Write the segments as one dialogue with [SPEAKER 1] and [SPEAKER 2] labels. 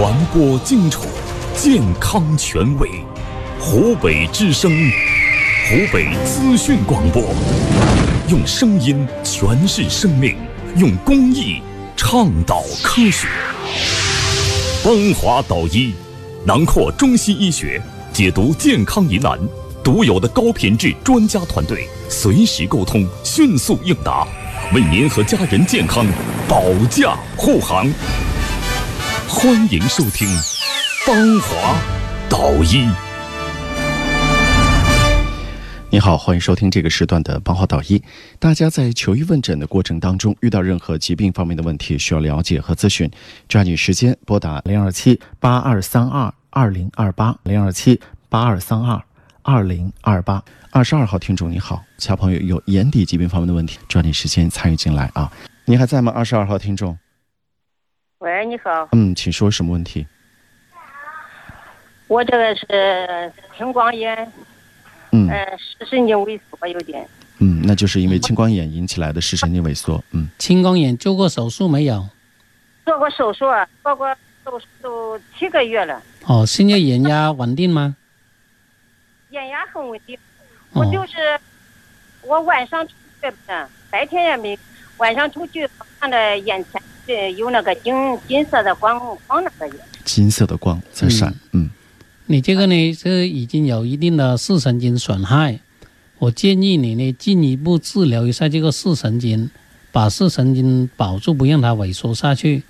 [SPEAKER 1] 传播精准，健康权威。湖北之声，湖北资讯广播，用声音诠释生命，用公益倡导科学。邦华导医，囊括中西医学，解读健康疑难，独有的高品质专家团队，随时沟通，迅速应答，为您和家人健康保驾护航。欢迎收听芳华导医。
[SPEAKER 2] 你好，欢迎收听这个时段的芳华导医。大家在求医问诊的过程当中，遇到任何疾病方面的问题需要了解和咨询，抓紧时间拨打零二七八二三二二零二八零二七八二三二二零二八。二十二号听众你好，小朋友有眼底疾病方面的问题，抓紧时间参与进来啊！你还在吗？二十二号听众。
[SPEAKER 3] 喂，你好。
[SPEAKER 2] 嗯，请说什么问题？
[SPEAKER 3] 我这个是青光眼，
[SPEAKER 2] 嗯
[SPEAKER 3] 呃，视神经萎缩有点。
[SPEAKER 2] 嗯，那就是因为青光眼引起来的视神经萎缩。嗯，
[SPEAKER 4] 青光眼做过手术没有？
[SPEAKER 3] 做过手术，做过手术都七个月了，
[SPEAKER 4] 哦，现在眼压稳定吗？
[SPEAKER 3] 眼压很稳定。我
[SPEAKER 4] 哦，
[SPEAKER 3] 就是我晚上出去的，白天也没，晚上出去看着眼前是有那个金金色的光光那个眼。
[SPEAKER 2] 金色的光在闪。嗯
[SPEAKER 4] 你这个呢是已经有一定的视神经损害，我建议你呢进一步治疗一下这个视神经，把视神经保住，不让它萎缩下去。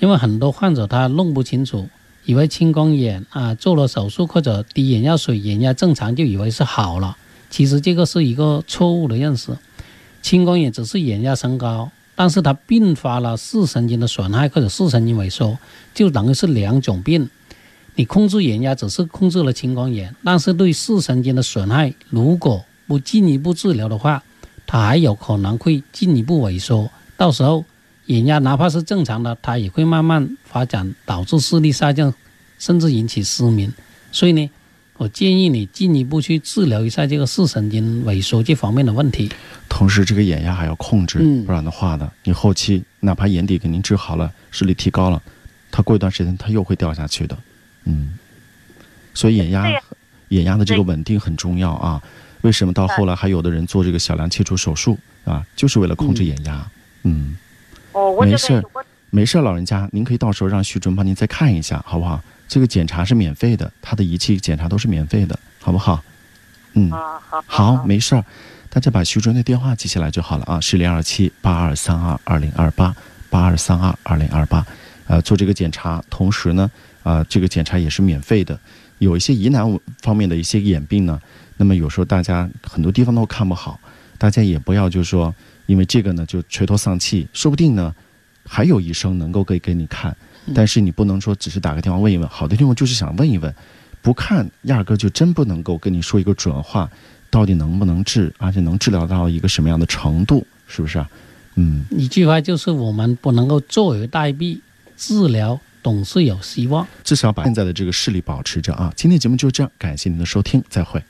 [SPEAKER 4] 因为很多患者他弄不清楚，以为青光眼啊做了手术或者滴眼药水，眼压正常就以为是好了，其实这个是一个错误的认识。青光眼只是眼压升高，但是它并发了视神经的损害或者视神经萎缩，就等于是两种病。你控制眼压只是控制了青光眼，但是对视神经的损害，如果不进一步治疗的话，它还有可能会进一步萎缩。到时候眼压哪怕是正常的，它也会慢慢发展，导致视力下降，甚至引起失明。所以呢，我建议你进一步去治疗一下这个视神经萎缩这方面的问题。
[SPEAKER 2] 同时这个眼压还要控制，
[SPEAKER 4] 嗯
[SPEAKER 2] 不然的话呢，你后期哪怕眼底给您治好了，视力提高了，它过一段时间它又会掉下去的。嗯，所以眼压眼压的这个稳定很重要啊。为什么到后来还有的人做这个小梁切除手术啊，就是为了控制眼压。嗯，
[SPEAKER 3] 哦，我
[SPEAKER 2] 没事没事，老人家，您可以到时候让徐主任帮您再看一下，好不好？这个检查是免费的，他的仪器检查都是免费的，好不好？嗯，
[SPEAKER 3] 啊好
[SPEAKER 2] 好，没事儿，大家把徐主任的电话记下来就好了啊，是零二七八二三二二零二八八二三二二零二八，呃，做这个检查，同时呢，啊、这个检查也是免费的。有一些疑难方面的一些眼病呢，那么有时候大家很多地方都看不好，大家也不要就是说因为这个呢就垂头丧气，说不定呢还有医生能够给给你看，但是你不能说只是打个电话问一问。好的听众就是想问一问，不看压根儿就真不能够跟你说一个准话，到底能不能治，而且能治疗到一个什么样的程度，是不是啊？嗯，
[SPEAKER 4] 一句话就是我们不能够坐以待毙，治疗总是有希望。
[SPEAKER 2] 至少把现在的这个视力保持着啊。今天节目就这样，感谢您的收听，再会。